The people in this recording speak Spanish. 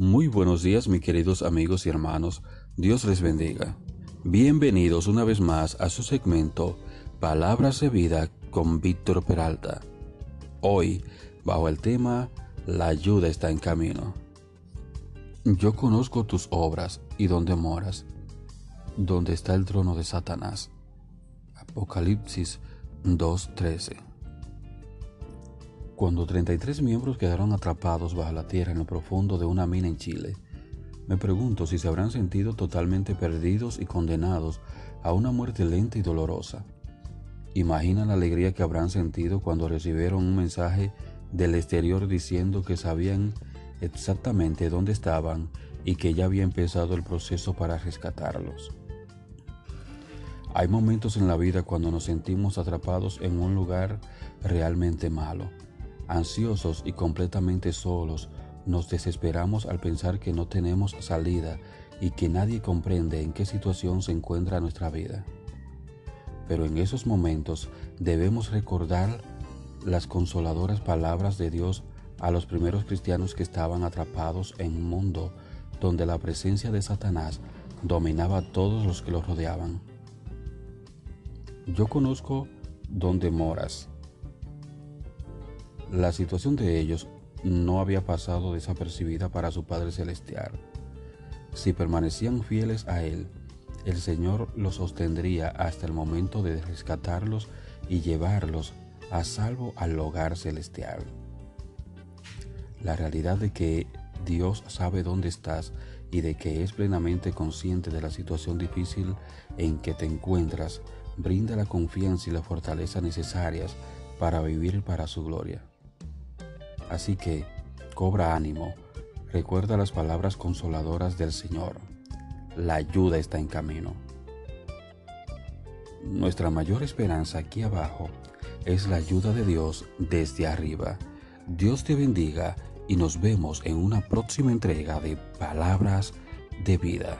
Muy buenos días, mis queridos amigos y hermanos. Dios les bendiga. Bienvenidos una vez más a su segmento Palabras de Vida con Víctor Peralta. Hoy, bajo el tema La ayuda está en camino. Yo conozco tus obras y dónde moras, donde está el trono de Satanás. Apocalipsis 2.13 cuando 33 miembros quedaron atrapados bajo la tierra en lo profundo de una mina en Chile, me pregunto si se habrán sentido totalmente perdidos y condenados a una muerte lenta y dolorosa. Imagina la alegría que habrán sentido cuando recibieron un mensaje del exterior diciendo que sabían exactamente dónde estaban y que ya había empezado el proceso para rescatarlos. Hay momentos en la vida cuando nos sentimos atrapados en un lugar realmente malo Ansiosos y completamente solos, nos desesperamos al pensar que no tenemos salida y que nadie comprende en qué situación se encuentra nuestra vida. Pero en esos momentos debemos recordar las consoladoras palabras de Dios a los primeros cristianos que estaban atrapados en un mundo donde la presencia de Satanás dominaba a todos los que lo rodeaban. Yo conozco donde moras, la situación de ellos no había pasado desapercibida para su Padre Celestial. Si permanecían fieles a Él, el Señor los sostendría hasta el momento de rescatarlos y llevarlos a salvo al hogar celestial. La realidad de que Dios sabe dónde estás y de que es plenamente consciente de la situación difícil en que te encuentras, brinda la confianza y la fortaleza necesarias para vivir para su gloria. Así que, cobra ánimo, recuerda las palabras consoladoras del Señor. La ayuda está en camino. Nuestra mayor esperanza aquí abajo es la ayuda de Dios desde arriba. Dios te bendiga y nos vemos en una próxima entrega de Palabras de Vida.